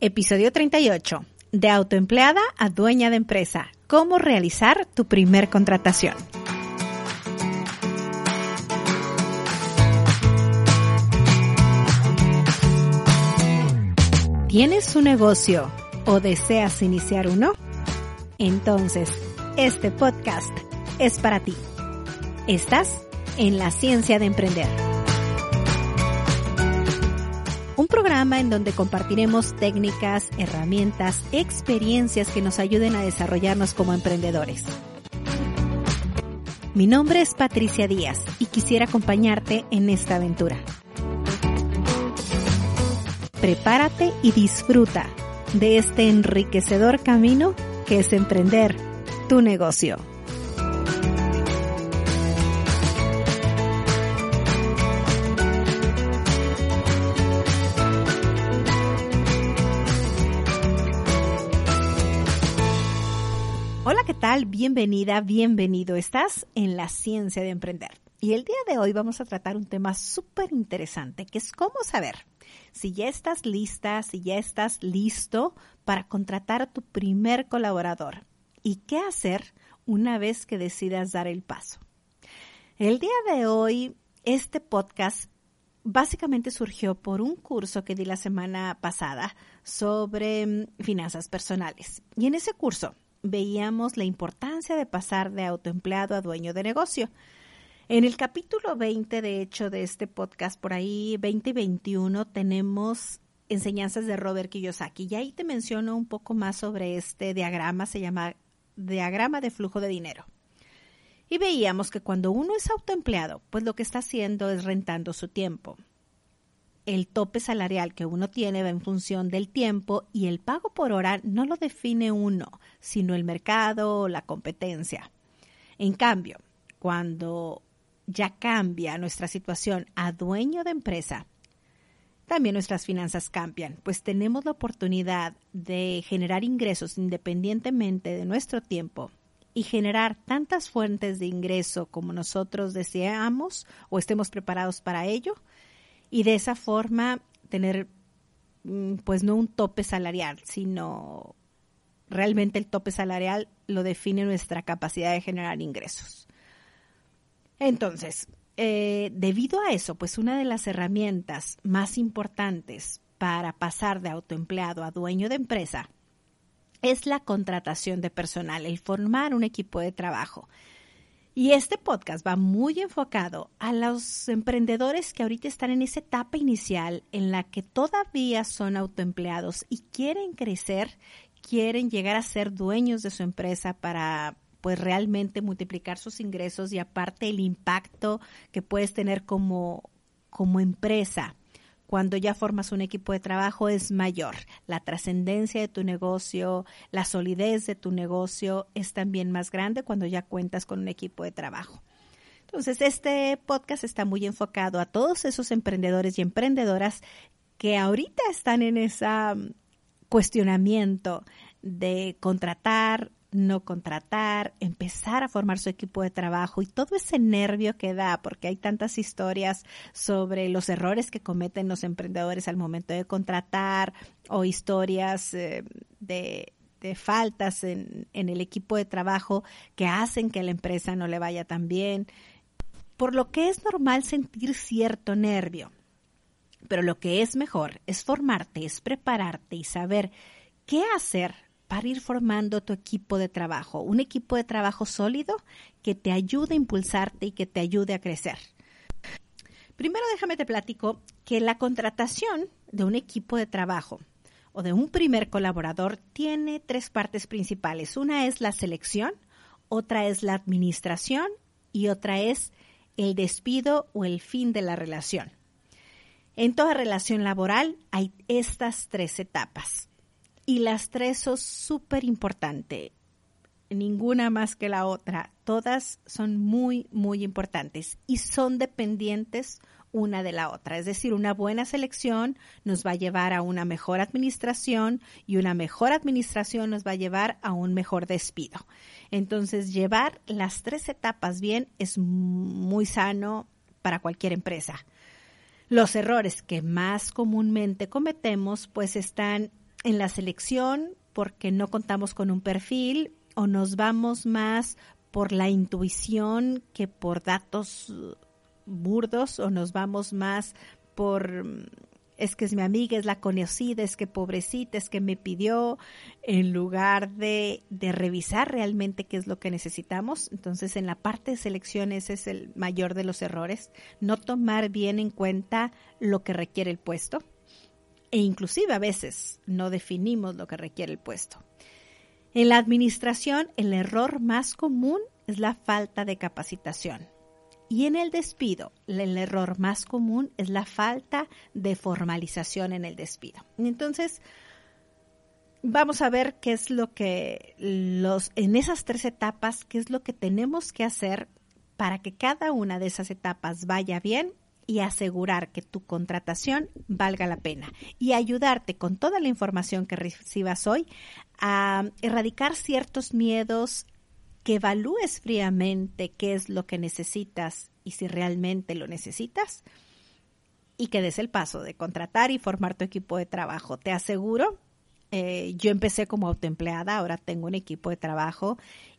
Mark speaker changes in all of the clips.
Speaker 1: Episodio 38. De autoempleada a dueña de empresa. Cómo realizar tu primer contratación. ¿Tienes un negocio o deseas iniciar uno? Entonces, este podcast es para ti. Estás en la ciencia de emprender un programa en donde compartiremos técnicas, herramientas, experiencias que nos ayuden a desarrollarnos como emprendedores. Mi nombre es Patricia Díaz y quisiera acompañarte en esta aventura. Prepárate y disfruta de este enriquecedor camino que es emprender tu negocio. Bienvenida, bienvenido. Estás en la ciencia de emprender. Y el día de hoy vamos a tratar un tema súper interesante, que es cómo saber si ya estás lista, si ya estás listo para contratar a tu primer colaborador y qué hacer una vez que decidas dar el paso. El día de hoy, este podcast básicamente surgió por un curso que di la semana pasada sobre mm, finanzas personales. Y en ese curso veíamos la importancia de pasar de autoempleado a dueño de negocio. En el capítulo 20, de hecho, de este podcast, por ahí 20 y 21, tenemos enseñanzas de Robert Kiyosaki. Y ahí te menciono un poco más sobre este diagrama, se llama diagrama de flujo de dinero. Y veíamos que cuando uno es autoempleado, pues lo que está haciendo es rentando su tiempo el tope salarial que uno tiene va en función del tiempo y el pago por hora no lo define uno, sino el mercado o la competencia. En cambio, cuando ya cambia nuestra situación a dueño de empresa, también nuestras finanzas cambian, pues tenemos la oportunidad de generar ingresos independientemente de nuestro tiempo y generar tantas fuentes de ingreso como nosotros deseamos o estemos preparados para ello, y de esa forma tener mm, pues no un tope salarial, sino realmente el tope salarial lo define nuestra capacidad de generar ingresos. Entonces, eh, debido a eso, pues una de las herramientas más importantes para pasar de autoempleado a dueño de empresa es la contratación de personal, el formar un equipo de trabajo. Y este podcast va muy enfocado a los emprendedores que ahorita están en esa etapa inicial en la que todavía son autoempleados y quieren crecer, quieren llegar a ser dueños de su empresa para pues realmente multiplicar sus ingresos y aparte el impacto que puedes tener como, como empresa cuando ya formas un equipo de trabajo es mayor. La trascendencia de tu negocio, la solidez de tu negocio es también más grande cuando ya cuentas con un equipo de trabajo. Entonces, este podcast está muy enfocado a todos esos emprendedores y emprendedoras que ahorita están en ese mm, cuestionamiento de contratar no contratar, empezar a formar su equipo de trabajo y todo ese nervio que da, porque hay tantas historias sobre los errores que cometen los emprendedores al momento de contratar o historias eh, de, faltas en, en el equipo de trabajo que hacen que la empresa no le vaya tan bien, por lo que es normal sentir cierto nervio. Pero lo que es mejor es formarte, es prepararte y saber qué hacer para ir formando tu equipo de trabajo, un equipo de trabajo sólido que te ayude a impulsarte y que te ayude a crecer. Primero déjame te platico que la contratación de un equipo de trabajo o de un primer colaborador tiene tres partes principales. Una es la selección, otra es la administración y otra es el despido o el fin de la relación. En toda relación laboral hay estas tres etapas y las tres son súper importantes. Ninguna más que la otra. Todas son muy, muy importantes y son dependientes una de la otra. Es decir, una buena selección nos va a llevar a una mejor administración y una mejor administración nos va a llevar a un mejor despido. Entonces, llevar las tres etapas bien es muy sano para cualquier empresa. Los errores que más comúnmente cometemos pues están en la selección porque no contamos con un perfil o nos vamos más por la intuición que por datos burdos o nos vamos más por es que es mi amiga, es la conocida, es que pobrecita, es que me pidió, en lugar de, de, revisar realmente qué es lo que necesitamos. Entonces, en la parte de selección ese es el mayor de los errores, no tomar bien en cuenta lo que requiere el puesto e inclusive a veces no definimos lo que requiere el puesto. En la administración, el error más común es la falta de capacitación. Y en el despido, el error más común es la falta de formalización en el despido. Entonces, vamos a ver qué es lo que los en esas tres etapas, qué es lo que tenemos que hacer para que cada una de esas etapas vaya bien y asegurar que tu contratación valga la pena y ayudarte con toda la información que recibas hoy a erradicar ciertos miedos que evalúes fríamente qué es lo que necesitas y si realmente lo necesitas y que des el paso de contratar y formar tu equipo de trabajo. Te aseguro, eh, yo empecé como autoempleada, ahora tengo un equipo de trabajo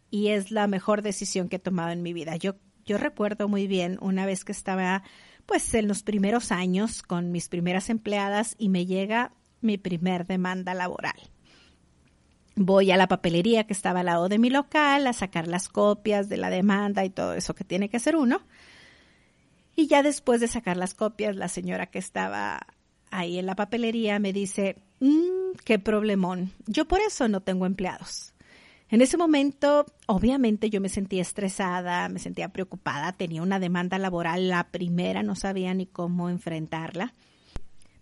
Speaker 1: y es la mejor decisión que he tomado en mi vida. Yo, yo recuerdo muy bien una vez que estaba pues en los primeros años con mis primeras empleadas y me llega mi primer demanda laboral voy a la papelería que estaba al lado de mi local a sacar las copias de la demanda y todo eso que tiene que hacer uno. Y ya después de sacar las copias, la señora que estaba ahí en la papelería me dice, mmm, qué problemón, yo por eso no tengo empleados. En ese momento, obviamente yo me sentía estresada, me sentía preocupada, tenía una demanda laboral, la primera, no sabía ni cómo enfrentarla.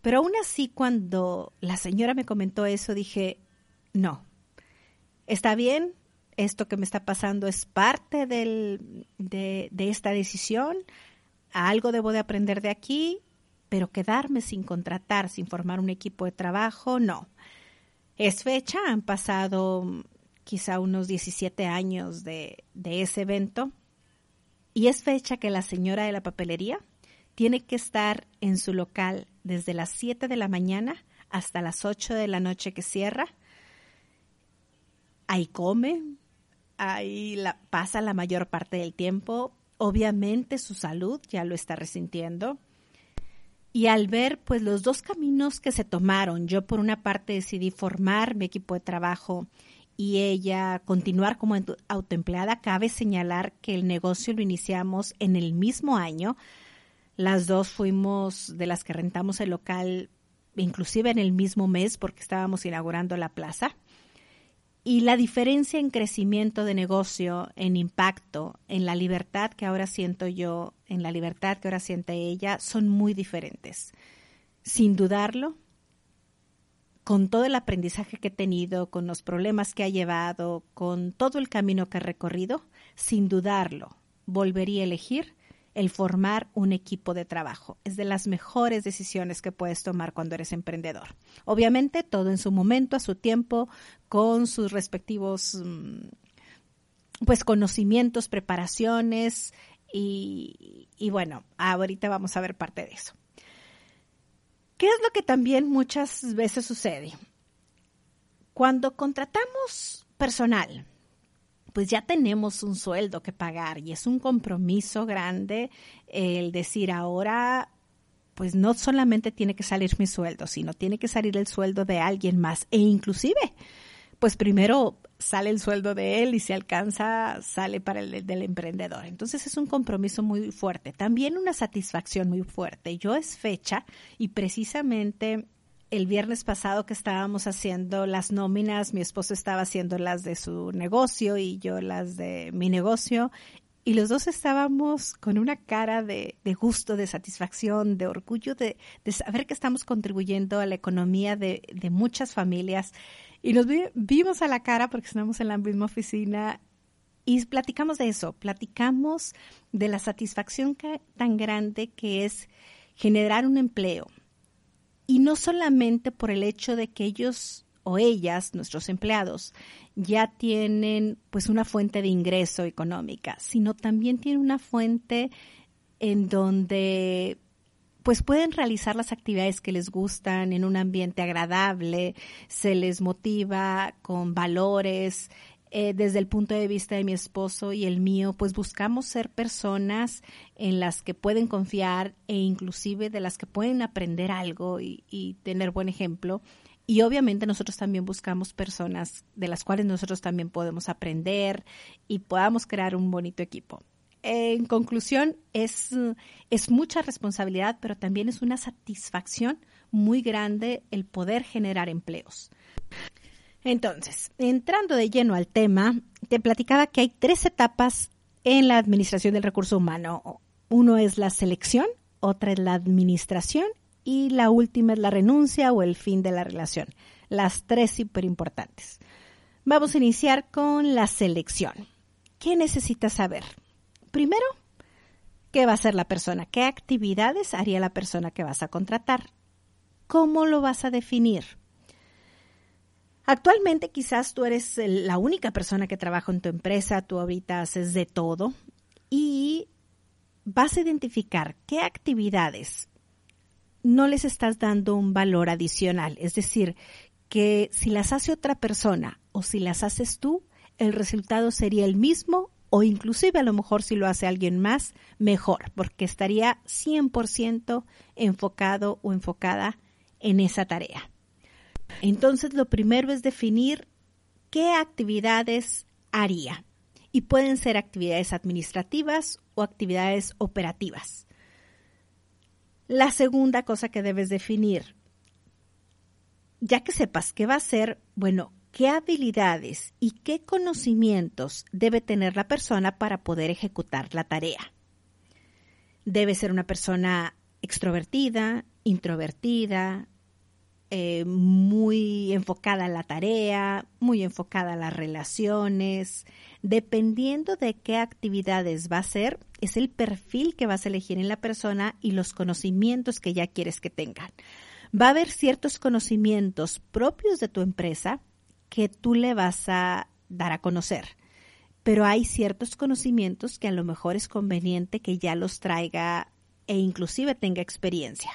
Speaker 1: Pero aún así, cuando la señora me comentó eso, dije, no, está bien, esto que me está pasando es parte del, de, de esta decisión, algo debo de aprender de aquí, pero quedarme sin contratar, sin formar un equipo de trabajo, no. Es fecha, han pasado quizá unos 17 años de, ese evento, y es fecha que la señora de la papelería tiene que estar en su local desde las 7 de la mañana hasta las 8 de la noche que cierra, ahí come, ahí pasa la mayor parte del tiempo. Obviamente su salud ya lo está resintiendo. Y al ver pues los dos caminos que se tomaron, yo por una parte decidí formar mi equipo de trabajo y ella continuar como autoempleada, cabe señalar que el negocio lo iniciamos en el mismo año. Las dos fuimos de las que rentamos el local inclusive en el mismo mes porque estábamos inaugurando la plaza. Y la diferencia en crecimiento de negocio, en impacto, en la libertad que ahora siento yo, en la libertad que ahora siente ella, son muy diferentes. Sin dudarlo, con todo el aprendizaje que he tenido, con los problemas que ha llevado, con todo el camino que ha recorrido, sin dudarlo, volvería a elegir el formar un equipo de trabajo. Es de las mejores decisiones que puedes tomar cuando eres emprendedor. Obviamente, todo en su momento, a su tiempo, con sus respectivos mm, pues conocimientos, preparaciones y, y bueno, ahorita vamos a ver parte de eso. ¿Qué es lo que también muchas veces sucede? Cuando contratamos personal, pues ya tenemos un sueldo que pagar y es un compromiso grande el decir ahora pues no solamente tiene que salir mi sueldo, sino tiene que salir el sueldo de alguien más e inclusive pues primero sale el sueldo de él y si alcanza sale para el del emprendedor. Entonces es un compromiso muy fuerte, también una satisfacción muy fuerte. Yo es fecha y precisamente el viernes pasado que estábamos haciendo las nóminas, mi esposo estaba haciendo las de su negocio y yo las de mi negocio. Y los dos estábamos con una cara de, gusto, de satisfacción, de orgullo, de, saber que estamos contribuyendo a la economía de, muchas familias. Y nos vimos a la cara porque estamos en la misma oficina y platicamos de eso, platicamos de la satisfacción tan grande que es generar un empleo, y no solamente por el hecho de que ellos o ellas, nuestros empleados, ya tienen pues una fuente de ingreso económica, sino también tienen una fuente en donde pues pueden realizar las actividades que les gustan en un ambiente agradable, se les motiva con valores. Eh, desde el punto de vista de mi esposo y el mío, pues buscamos ser personas en las que pueden confiar e inclusive de las que pueden aprender algo y, y tener buen ejemplo. Y obviamente nosotros también buscamos personas de las cuales nosotros también podemos aprender y podamos crear un bonito equipo en conclusión, es, mucha responsabilidad, pero también es una satisfacción muy grande el poder generar empleos. Entonces, entrando de lleno al tema, te platicaba que hay tres etapas en la administración del recurso humano. Uno es la selección, otra es la administración y la última es la renuncia o el fin de la relación. Las tres súper importantes. Vamos a iniciar con la selección. ¿Qué necesitas saber? Primero, ¿qué va a hacer la persona? ¿Qué actividades haría la persona que vas a contratar? ¿Cómo lo vas a definir? Actualmente quizás tú eres la única persona que trabaja en tu empresa, tú ahorita haces de todo y vas a identificar qué actividades no les estás dando un valor adicional. Es decir, que si las hace otra persona o si las haces tú, el resultado sería el mismo o inclusive a lo mejor si lo hace alguien más, mejor, porque estaría 100% enfocado o enfocada en esa tarea. Entonces, lo primero es definir qué actividades haría. Y pueden ser actividades administrativas o actividades operativas. La segunda cosa que debes definir, ya que sepas qué va a hacer, bueno, qué habilidades y qué conocimientos debe tener la persona para poder ejecutar la tarea. Debe ser una persona extrovertida, introvertida, eh, muy enfocada a la tarea, muy enfocada a las relaciones. Dependiendo de qué actividades va a hacer, es el perfil que vas a elegir en la persona y los conocimientos que ya quieres que tengan. Va a haber ciertos conocimientos propios de tu empresa que tú le vas a dar a conocer. Pero hay ciertos conocimientos que a lo mejor es conveniente que ya los traiga e inclusive tenga experiencia.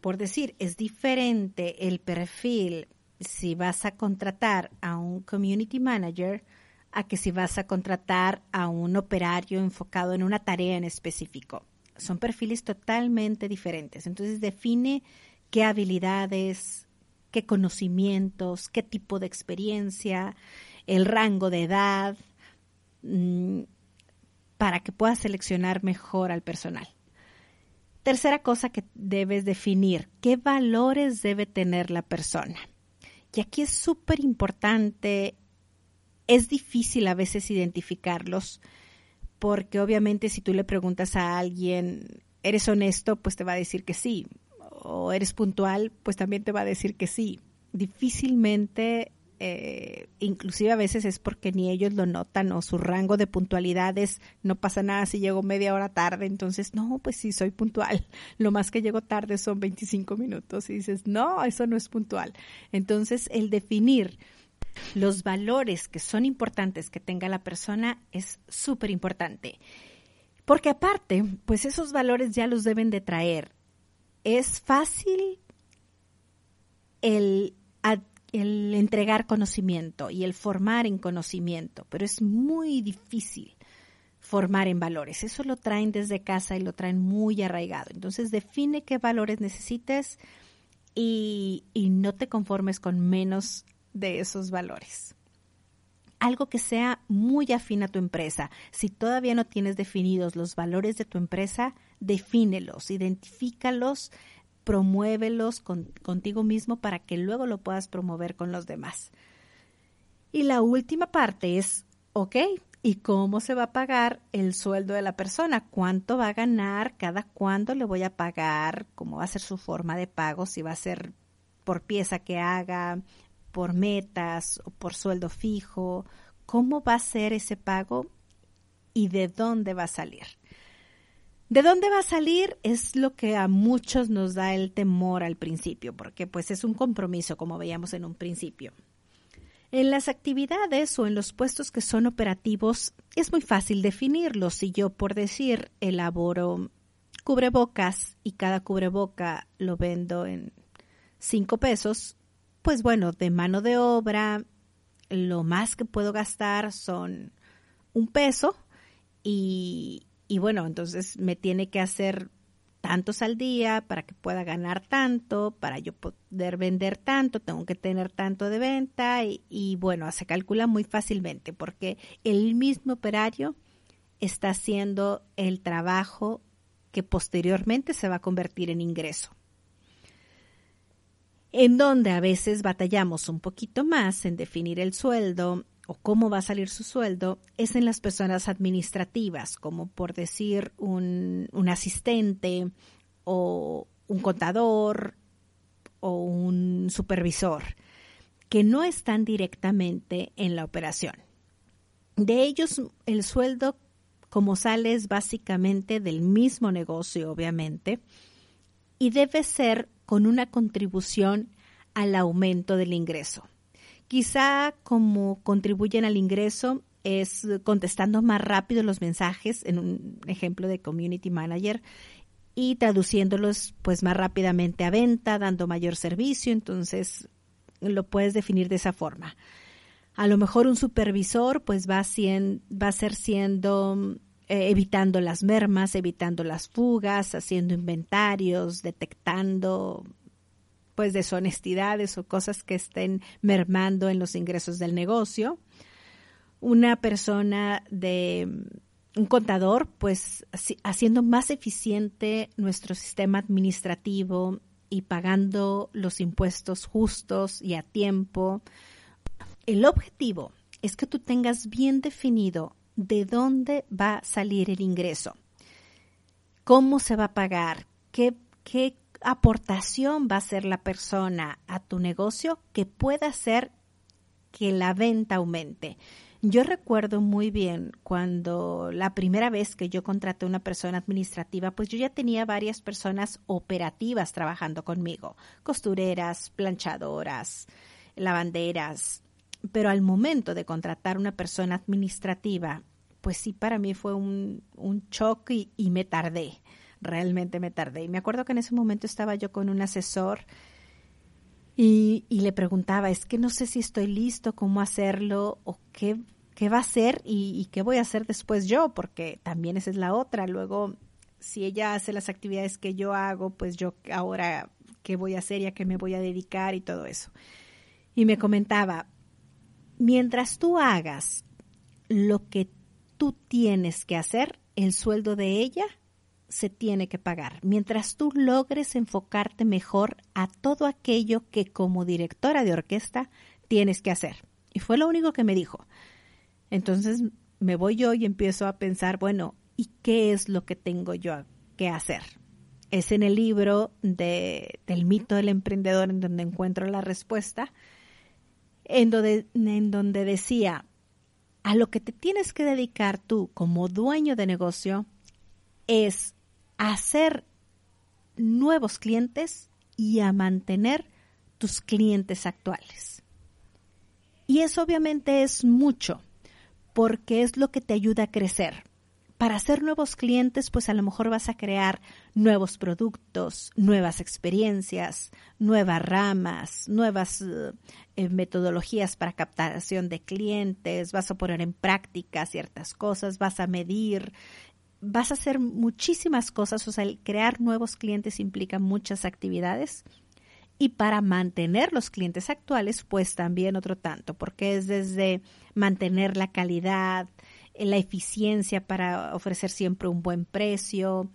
Speaker 1: Por decir, es diferente el perfil si vas a contratar a un community manager a que si vas a contratar a un operario enfocado en una tarea en específico. Son perfiles totalmente diferentes. Entonces define qué habilidades, qué conocimientos, qué tipo de experiencia, el rango de edad, mm, para que puedas seleccionar mejor al personal. Tercera cosa que debes definir, qué valores debe tener la persona. Y aquí es súper importante, es difícil a veces identificarlos, porque obviamente si tú le preguntas a alguien, ¿eres honesto? Pues te va a decir que sí o eres puntual, pues también te va a decir que sí. Difícilmente, eh, inclusive a veces es porque ni ellos lo notan o su rango de puntualidad es no pasa nada si llego media hora tarde, entonces no, pues sí, soy puntual. Lo más que llego tarde son 25 minutos y dices, no, eso no es puntual. Entonces, el definir los valores que son importantes que tenga la persona es súper importante. Porque aparte, pues esos valores ya los deben de traer es fácil el, el, entregar conocimiento y el formar en conocimiento, pero es muy difícil formar en valores. Eso lo traen desde casa y lo traen muy arraigado. Entonces define qué valores necesites y, y no te conformes con menos de esos valores algo que sea muy afín a tu empresa. Si todavía no tienes definidos los valores de tu empresa, defínelos, identifícalos, promuévelos contigo mismo para que luego lo puedas promover con los demás. Y la última parte es, ok, ¿y cómo se va a pagar el sueldo de la persona? ¿Cuánto va a ganar? ¿Cada cuándo le voy a pagar? ¿Cómo va a ser su forma de pago? Si va a ser por pieza que haga, por metas o por sueldo fijo, cómo va a ser ese pago y de dónde va a salir. ¿De dónde va a salir? Es lo que a muchos nos da el temor al principio, porque pues es un compromiso, como veíamos en un principio. En las actividades o en los puestos que son operativos es muy fácil definirlos. Si yo, por decir, elaboro cubrebocas y cada cubreboca lo vendo en cinco pesos, pues bueno, de mano de obra, lo más que puedo gastar son un peso y, y bueno, entonces me tiene que hacer tantos al día para que pueda ganar tanto, para yo poder vender tanto, tengo que tener tanto de venta y, y, bueno, se calcula muy fácilmente porque el mismo operario está haciendo el trabajo que posteriormente se va a convertir en ingreso. En donde a veces batallamos un poquito más en definir el sueldo o cómo va a salir su sueldo es en las personas administrativas, como por decir un, asistente o un contador o un supervisor, que no están directamente en la operación. De ellos, el sueldo como sale es básicamente del mismo negocio, obviamente, y debe ser con una contribución al aumento del ingreso. Quizá como contribuyen al ingreso es contestando más rápido los mensajes en un ejemplo de community manager y traduciéndolos pues más rápidamente a venta, dando mayor servicio, entonces lo puedes definir de esa forma. A lo mejor un supervisor pues va, va a ser siendo eh, evitando las mermas, evitando las fugas, haciendo inventarios, detectando pues deshonestidades o cosas que estén mermando en los ingresos del negocio. Una persona de un contador, pues haciendo más eficiente nuestro sistema administrativo y pagando los impuestos justos y a tiempo. El objetivo es que tú tengas bien definido de dónde va a salir el ingreso, cómo se va a pagar, qué, qué aportación va a hacer la persona a tu negocio que pueda hacer que la venta aumente. Yo recuerdo muy bien cuando la primera vez que yo contraté una persona administrativa, pues yo ya tenía varias personas operativas trabajando conmigo, costureras, planchadoras, lavanderas, pero al momento de contratar una persona administrativa, pues sí, para mí fue un, un shock y, y me tardé realmente me tardé. Y me acuerdo que en ese momento estaba yo con un asesor y, le preguntaba, es que no sé si estoy listo, cómo hacerlo o qué, qué va a hacer y, y, qué voy a hacer después yo, porque también esa es la otra. Luego, si ella hace las actividades que yo hago, pues yo ahora qué voy a hacer y a qué me voy a dedicar y todo eso. Y me comentaba, mientras tú hagas lo que tú tienes que hacer, el sueldo de ella se tiene que pagar, mientras tú logres enfocarte mejor a todo aquello que como directora de orquesta tienes que hacer. Y fue lo único que me dijo. Entonces me voy yo y empiezo a pensar, bueno, ¿y qué es lo que tengo yo que hacer? Es en el libro de, del mito del emprendedor en donde encuentro la respuesta, en donde, en donde decía, a lo que te tienes que dedicar tú como dueño de negocio es hacer nuevos clientes y a mantener tus clientes actuales. Y eso obviamente es mucho, porque es lo que te ayuda a crecer. Para hacer nuevos clientes, pues a lo mejor vas a crear nuevos productos, nuevas experiencias, nuevas ramas, nuevas eh, metodologías para captación de clientes, vas a poner en práctica ciertas cosas, vas a medir, vas a hacer muchísimas cosas, o sea, el crear nuevos clientes implica muchas actividades. Y para mantener los clientes actuales, pues también otro tanto, porque es desde mantener la calidad, la eficiencia para ofrecer siempre un buen precio,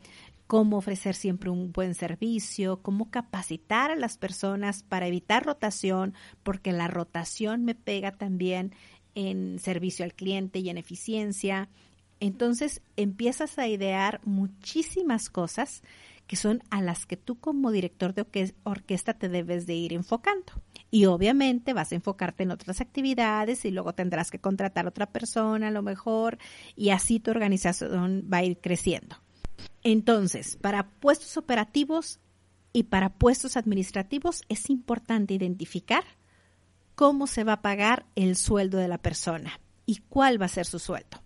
Speaker 1: cómo ofrecer siempre un buen servicio, cómo capacitar a las personas para evitar rotación, porque la rotación me pega también en servicio al cliente y en eficiencia, entonces empiezas a idear muchísimas cosas que son a las que tú como director de orquesta te debes de ir enfocando. Y obviamente vas a enfocarte en otras actividades y luego tendrás que contratar a otra persona a lo mejor y así tu organización va a ir creciendo. Entonces, para puestos operativos y para puestos administrativos es importante identificar cómo se va a pagar el sueldo de la persona y cuál va a ser su sueldo.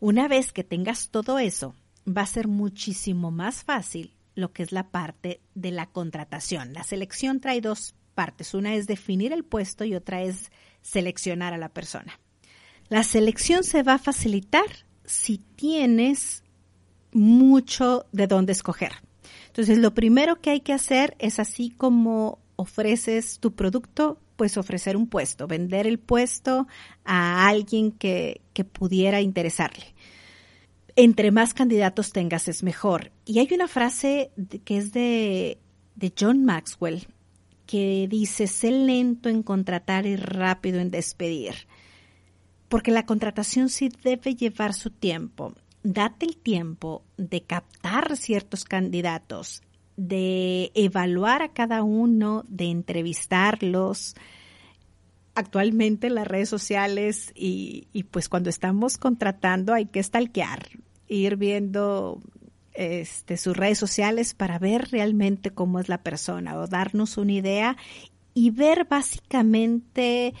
Speaker 1: Una vez que tengas todo eso, va a ser muchísimo más fácil lo que es la parte de la contratación. La selección trae dos partes. Una es definir el puesto y otra es seleccionar a la persona. La selección se va a facilitar si tienes mucho de dónde escoger. Entonces, lo primero que hay que hacer es así como ofreces tu producto, pues ofrecer un puesto, vender el puesto a alguien que, que pudiera interesarle. Entre más candidatos tengas es mejor. Y hay una frase que es de, de John Maxwell que dice, sé lento en contratar y rápido en despedir. Porque la contratación sí debe llevar su tiempo. Date el tiempo de captar ciertos candidatos, de evaluar a cada uno, de entrevistarlos. Actualmente las redes sociales y, y pues cuando estamos contratando hay que stalkear, ir viendo este, sus redes sociales para ver realmente cómo es la persona o darnos una idea y ver básicamente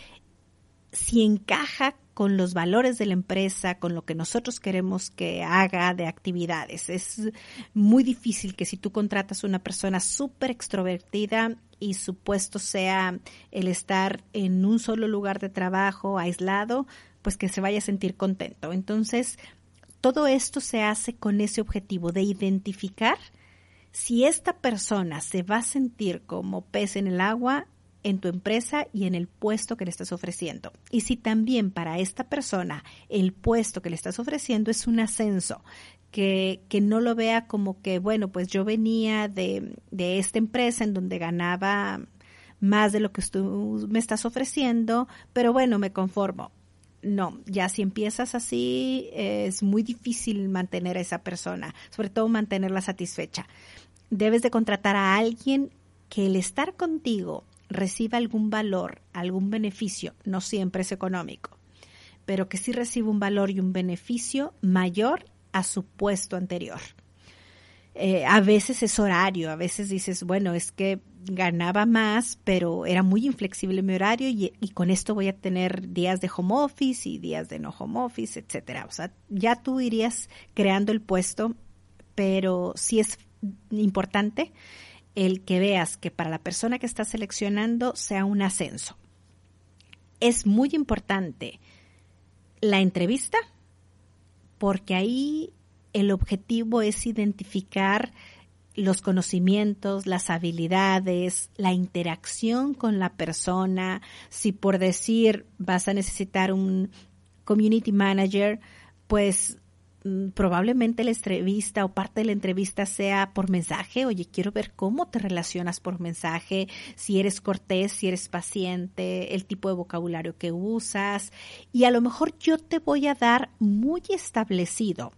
Speaker 1: si encaja con los valores de la empresa, con lo que nosotros queremos que haga de actividades. Es muy difícil que si tú contratas una persona súper extrovertida y su puesto sea el estar en un solo lugar de trabajo, aislado, pues que se vaya a sentir contento. Entonces, todo esto se hace con ese objetivo de identificar si esta persona se va a sentir como pez en el agua en tu empresa y en el puesto que le estás ofreciendo. Y si también para esta persona el puesto que le estás ofreciendo es un ascenso, que, que no lo vea como que, bueno, pues yo venía de, de esta empresa en donde ganaba más de lo que tú me estás ofreciendo, pero bueno, me conformo no, ya si empiezas así es muy difícil mantener a esa persona, sobre todo mantenerla satisfecha. Debes de contratar a alguien que el estar contigo reciba algún valor, algún beneficio, no siempre es económico, pero que sí reciba un valor y un beneficio mayor a su puesto anterior. Eh, a veces es horario, a veces dices, bueno, es que ganaba más, pero era muy inflexible mi horario y, con esto voy a tener días de home office y días de no home office, etcétera. O sea, ya tú irías creando el puesto, pero sí es importante el que veas que para la persona que estás seleccionando sea un ascenso. Es muy importante la entrevista porque ahí el objetivo es identificar los conocimientos, las habilidades, la interacción con la persona. Si por decir vas a necesitar un community manager, pues mm, probablemente la entrevista o parte de la entrevista sea por mensaje. Oye, quiero ver cómo te relacionas por mensaje, si eres cortés, si eres paciente, el tipo de vocabulario que usas. Y a lo mejor yo te voy a dar muy establecido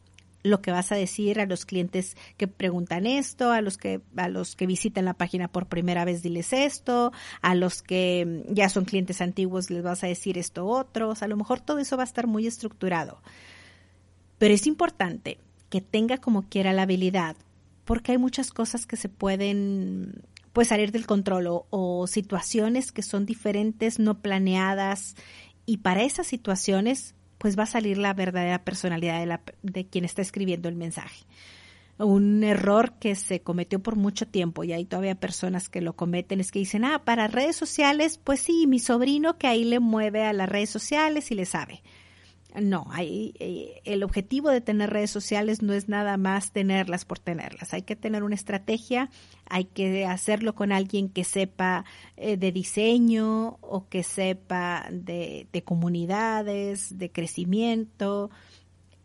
Speaker 1: lo que vas a decir a los clientes que preguntan esto, a los que a los que visitan la página por primera vez diles esto, a los que ya son clientes antiguos les vas a decir esto otro, a lo mejor todo eso va a estar muy estructurado. Pero es importante que tenga como quiera la habilidad, porque hay muchas cosas que se pueden pues salir del control o situaciones que son diferentes, no planeadas y para esas situaciones pues va a salir la verdadera personalidad de, la, de quien está escribiendo el mensaje. Un error que se cometió por mucho tiempo y hay todavía personas que lo cometen es que dicen, ah, para redes sociales, pues sí, mi sobrino que ahí le mueve a las redes sociales y le sabe. No, hay, eh, el objetivo de tener redes sociales no es nada más tenerlas por tenerlas. Hay que tener una estrategia, hay que hacerlo con alguien que sepa eh, de diseño o que sepa de, de comunidades, de crecimiento.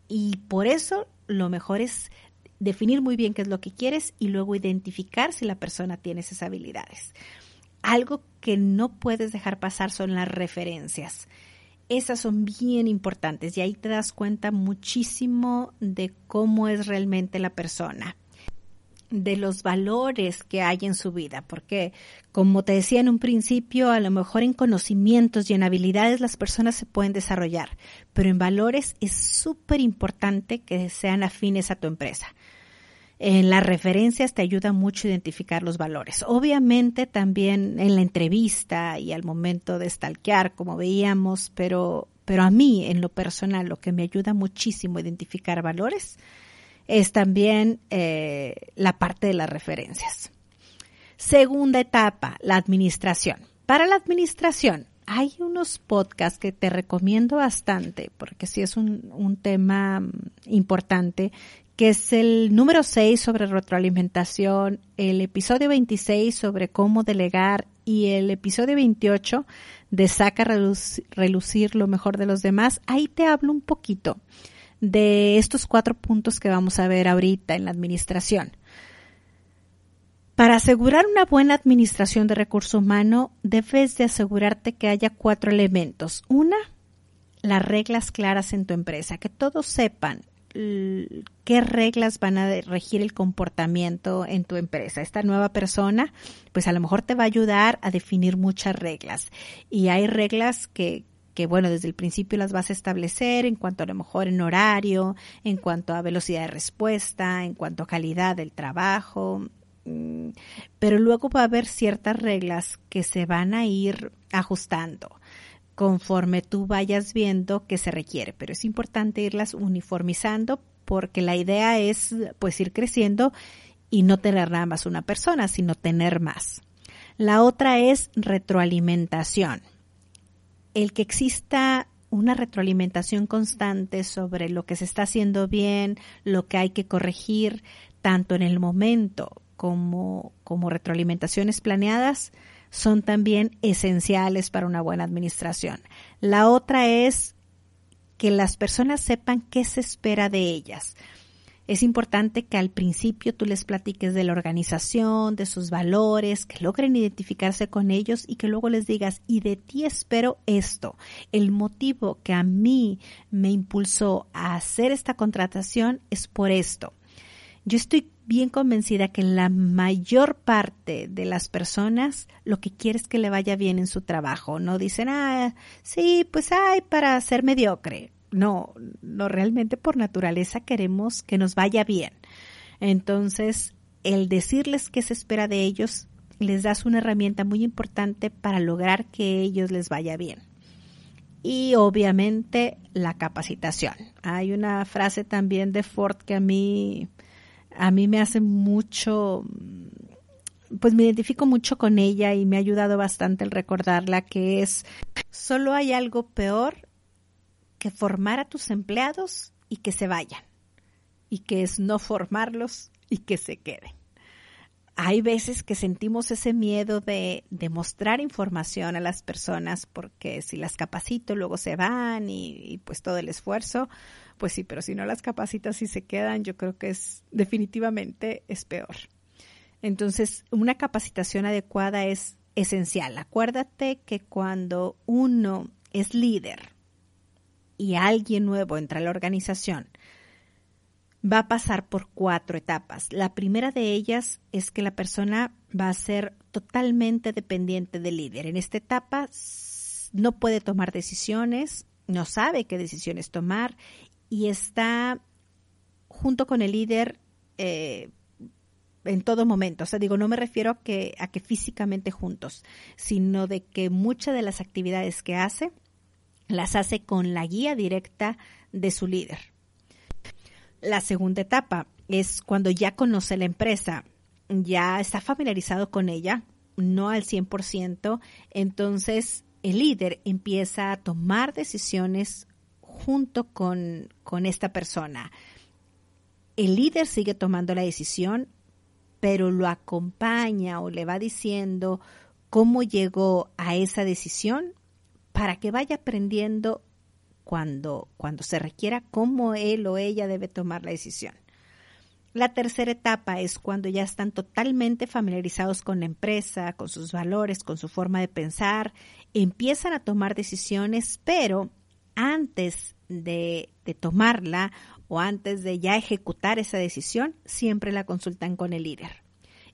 Speaker 1: Y por eso lo mejor es definir muy bien qué es lo que quieres y luego identificar si la persona tiene esas habilidades. Algo que no puedes dejar pasar son las referencias esas son bien importantes y ahí te das cuenta muchísimo de cómo es realmente la persona de los valores que hay en su vida, porque como te decía en un principio, a lo mejor en conocimientos y en habilidades las personas se pueden desarrollar, pero en valores es súper importante que sean afines a tu empresa. En las referencias te ayuda mucho a identificar los valores. Obviamente también en la entrevista y al momento de stalkear, como veíamos, pero, pero a mí en lo personal lo que me ayuda muchísimo a identificar valores es también eh, la parte de las referencias. Segunda etapa, la administración. Para la administración, hay unos podcasts que te recomiendo bastante, porque sí es un, un tema mm, importante, que es el número 6 sobre retroalimentación, el episodio 26 sobre cómo delegar y el episodio 28 de saca relucir, relucir lo mejor de los demás. Ahí te hablo un poquito de estos cuatro puntos que vamos a ver ahorita en la administración. Para asegurar una buena administración de recurso humano, debes de asegurarte que haya cuatro elementos. Una, las reglas claras en tu empresa, que todos sepan qué reglas van a regir el comportamiento en tu empresa. Esta nueva persona, pues a lo mejor te va a ayudar a definir muchas reglas. Y hay reglas que, que bueno, desde el principio las vas a establecer en cuanto a lo mejor en horario, en cuanto a velocidad de respuesta, en cuanto a calidad del trabajo, mm, pero luego va a haber ciertas reglas que se van a ir ajustando conforme tú vayas viendo que se requiere, pero es importante irlas uniformizando porque la idea es pues ir creciendo y no tener nada más una persona, sino tener más. La otra es retroalimentación el que exista una retroalimentación constante sobre lo que se está haciendo bien, lo que hay que corregir, tanto en el momento como, como retroalimentaciones planeadas, son también esenciales para una buena administración. La otra es que las personas sepan qué se espera de ellas. Es importante que al principio tú les platiques de la organización, de sus valores, que logren identificarse con ellos y que luego les digas, y de ti espero esto. El motivo que a mí me impulsó a hacer esta contratación es por esto. Yo estoy bien convencida que la mayor parte de las personas lo que quiere es que le vaya bien en su trabajo. No dicen, ah, sí, pues hay para ser mediocre no, no realmente por naturaleza queremos que nos vaya bien. Entonces, el decirles qué se espera de ellos les das una herramienta muy importante para lograr que ellos les vaya bien. Y obviamente la capacitación. Hay una frase también de Ford que a mí, a mí me hace mucho, pues me identifico mucho con ella y me ha ayudado bastante el recordarla, que es, solo hay algo peor que formar a tus empleados y que se vayan, y que es no formarlos y que se queden. Hay veces que sentimos ese miedo de, de mostrar información a las personas porque si las capacito luego se van y, y, pues todo el esfuerzo, pues sí, pero si no las capacitas y se quedan, yo creo que es definitivamente es peor. Entonces, una capacitación adecuada es esencial. Acuérdate que cuando uno es líder, y alguien nuevo entra a la organización, va a pasar por cuatro etapas. La primera de ellas es que la persona va a ser totalmente dependiente del líder. En esta etapa no puede tomar decisiones, no sabe qué decisiones tomar y está junto con el líder eh, en todo momento. O sea, digo, no me refiero a que, a que físicamente juntos, sino de que muchas de las actividades que hace las hace con la guía directa de su líder. La segunda etapa es cuando ya conoce la empresa, ya está familiarizado con ella, no al 100%, entonces el líder empieza a tomar decisiones junto con, con esta persona. El líder sigue tomando la decisión, pero lo acompaña o le va diciendo cómo llegó a esa decisión para que vaya aprendiendo cuando, cuando se requiera cómo él o ella debe tomar la decisión. La tercera etapa es cuando ya están totalmente familiarizados con la empresa, con sus valores, con su forma de pensar, empiezan a tomar decisiones, pero antes de, tomarla o antes de ya ejecutar esa decisión, siempre la consultan con el líder.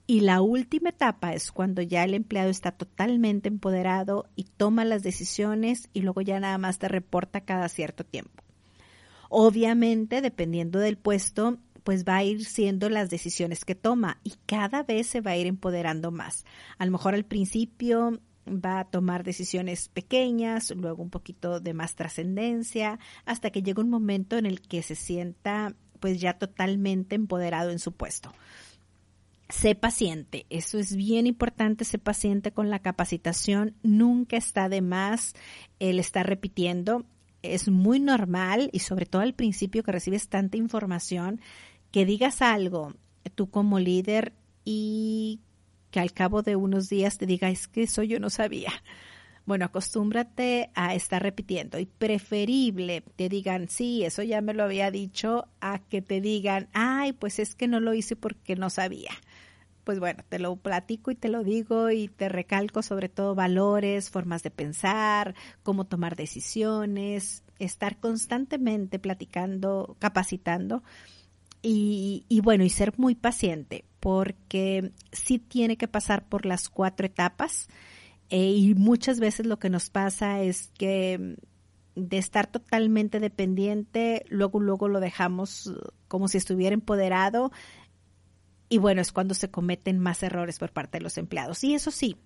Speaker 1: Y la última etapa es cuando ya el empleado está totalmente empoderado y toma las decisiones y luego ya nada más te reporta cada cierto tiempo. Obviamente, dependiendo del puesto, pues va a ir siendo las decisiones que toma y cada vez se va a ir empoderando más. A lo mejor al principio va a tomar decisiones pequeñas, luego un poquito de más trascendencia, hasta que llega un momento en el que se sienta pues ya totalmente empoderado en su puesto. Sé paciente, eso es bien importante, sé paciente con la capacitación, nunca está de más el estar repitiendo, es muy normal y sobre todo al principio que recibes tanta información, que digas algo tú como líder y que al cabo de unos días te diga, es que eso yo no sabía. Bueno, acostúmbrate a estar repitiendo y preferible te digan, sí, eso ya me lo había dicho, a que te digan, ay, pues es que no lo hice porque no sabía. Pues bueno, te lo platico y te lo digo y te recalco sobre todo valores, formas de pensar, cómo tomar decisiones, estar constantemente platicando, capacitando y, y bueno, y ser muy paciente porque sí tiene que pasar por las cuatro etapas eh, y muchas veces lo que nos pasa es que de estar totalmente dependiente, luego, luego lo dejamos uh, como si estuviera empoderado. Y bueno, es cuando se cometen más errores por parte de los empleados. Y eso sí,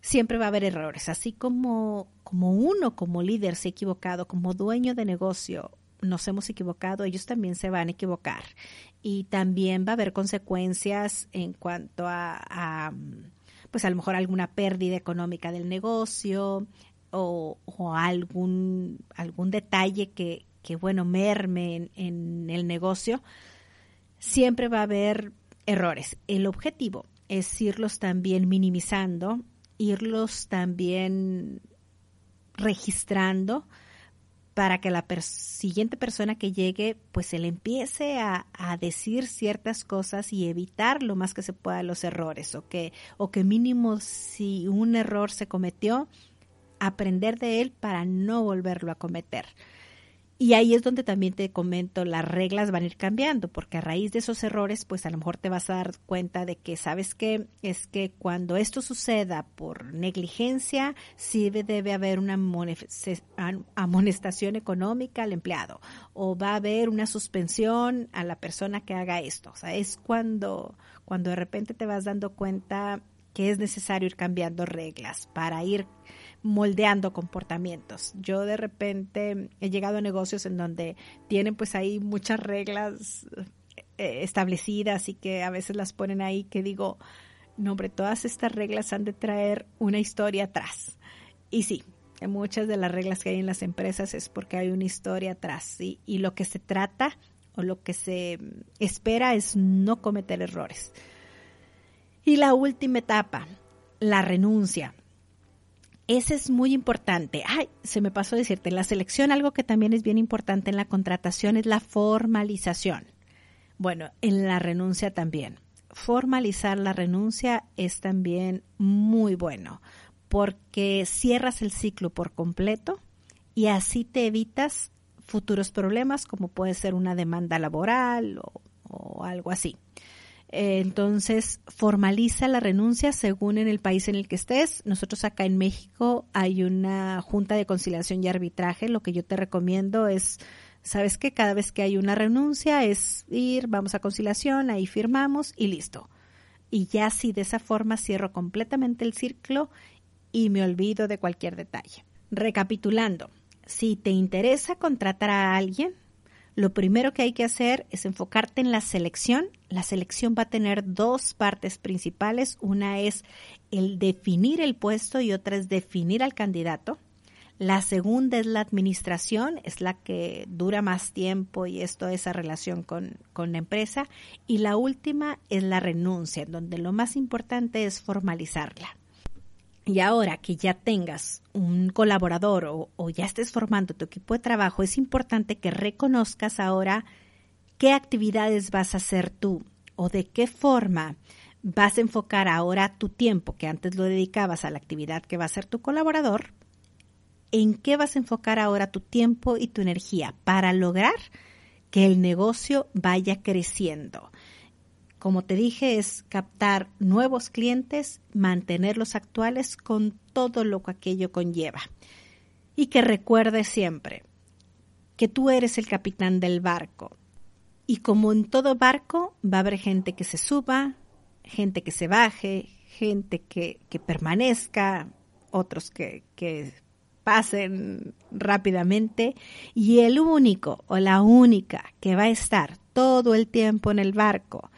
Speaker 1: siempre va a haber errores. Así como, como uno como líder se ha equivocado, como dueño de negocio nos hemos equivocado, ellos también se van a equivocar. Y también va a haber consecuencias en cuanto a pues a lo mejor alguna pérdida económica del negocio o, algún, algún detalle que, que bueno, merme en el negocio, siempre va a haber errores. El objetivo es irlos también minimizando, irlos también registrando para que la siguiente persona que llegue pues se le empiece a, a, decir ciertas cosas y evitar lo más que se pueda los errores o que, o que mínimo si un error se cometió, aprender de él para no volverlo a cometer. Y ahí es donde también te comento, las reglas van a ir cambiando, porque a raíz de esos errores, pues a lo mejor te vas a dar cuenta de que, ¿sabes qué? Es que cuando esto suceda por negligencia, sí debe haber una amonestación económica al empleado, o va a haber una suspensión a la persona que haga esto. O sea, es cuando, cuando de repente te vas dando cuenta que es necesario ir cambiando reglas para ir moldeando comportamientos. Yo de repente he llegado a negocios en donde tienen pues ahí muchas reglas eh, establecidas y que a veces las ponen ahí que digo, no hombre, todas estas reglas han de traer una historia atrás. Y sí, muchas de las reglas que hay en las empresas es porque hay una historia atrás y lo que se trata o lo que se espera es no cometer errores. Y la última etapa, la renuncia. Ese es muy importante. Ay, se me pasó decirte, en la selección algo que también es bien importante en la contratación es la formalización. Bueno, en la renuncia también. Formalizar la renuncia es también muy bueno porque cierras el ciclo por completo y así te evitas futuros problemas como puede ser una demanda laboral o, o algo así. Eh, entonces, formaliza la renuncia según en el país en el que estés. Nosotros acá en México hay una junta de conciliación y arbitraje. Lo que yo te recomiendo es, sabes que cada vez que hay una renuncia es ir, vamos a conciliación, ahí firmamos y listo. Y ya así de esa forma cierro completamente el círculo y me olvido de cualquier detalle. Recapitulando, si te interesa contratar a alguien, lo primero que hay que hacer es enfocarte en la selección. La selección va a tener dos partes principales. Una es el definir el puesto y otra es definir al candidato. La segunda es la administración, es la que dura más tiempo y esto esa relación con, con la empresa. Y la última es la renuncia, donde lo más importante es formalizarla. Y ahora que ya tengas un colaborador o, ya estés formando tu equipo de trabajo, es importante que reconozcas ahora qué actividades vas a hacer tú o de qué forma vas a enfocar ahora tu tiempo que antes lo dedicabas a la actividad que va a hacer tu colaborador, en qué vas a enfocar ahora tu tiempo y tu energía para lograr que el negocio vaya creciendo como te dije, es captar nuevos clientes, mantenerlos actuales con todo lo que aquello conlleva. Y que recuerde siempre que tú eres el capitán del barco. Y como en todo barco, va a haber gente que se suba, gente que se baje, gente que, que permanezca, otros que, que pasen rápidamente. Y el único o la única que va a estar todo el tiempo en el barco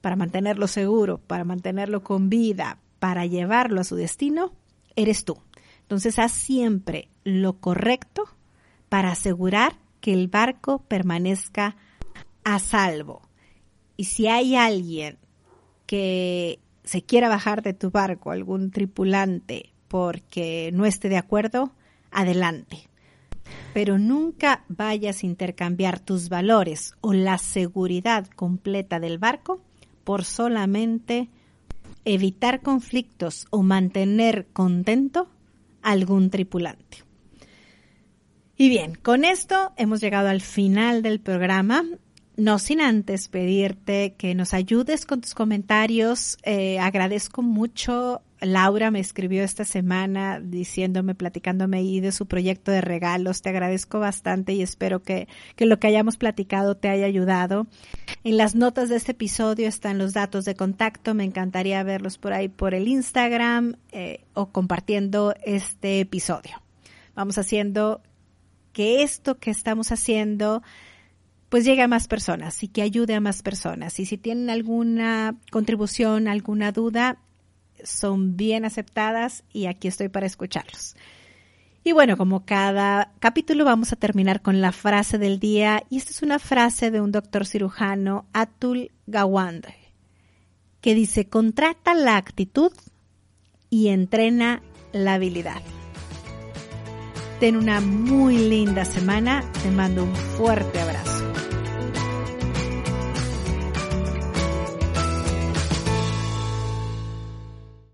Speaker 1: para mantenerlo seguro, para mantenerlo con vida, para llevarlo a su destino, eres tú. Entonces haz siempre lo correcto para asegurar que el barco permanezca a salvo. Y si hay alguien que se quiera bajar de tu barco, algún tripulante, porque no esté de acuerdo, adelante. Pero nunca vayas a intercambiar tus valores o la seguridad completa del barco por solamente evitar conflictos o mantener contento algún tripulante. Y bien, con esto hemos llegado al final del programa. No sin antes pedirte que nos ayudes con tus comentarios. Eh, agradezco mucho. Laura me escribió esta semana diciéndome, platicándome ahí de su proyecto de regalos. Te agradezco bastante y espero que, que lo que hayamos platicado te haya ayudado. En las notas de este episodio están los datos de contacto. Me encantaría verlos por ahí por el Instagram eh, o compartiendo este episodio. Vamos haciendo que esto que estamos haciendo pues llegue a más personas y que ayude a más personas. Y si tienen alguna contribución, alguna duda, son bien aceptadas y aquí estoy para escucharlos. Y bueno, como cada capítulo vamos a terminar con la frase del día y esta es una frase de un doctor cirujano, Atul Gawande, que dice, contrata la actitud y entrena la habilidad. Ten una muy linda semana, te mando un fuerte abrazo.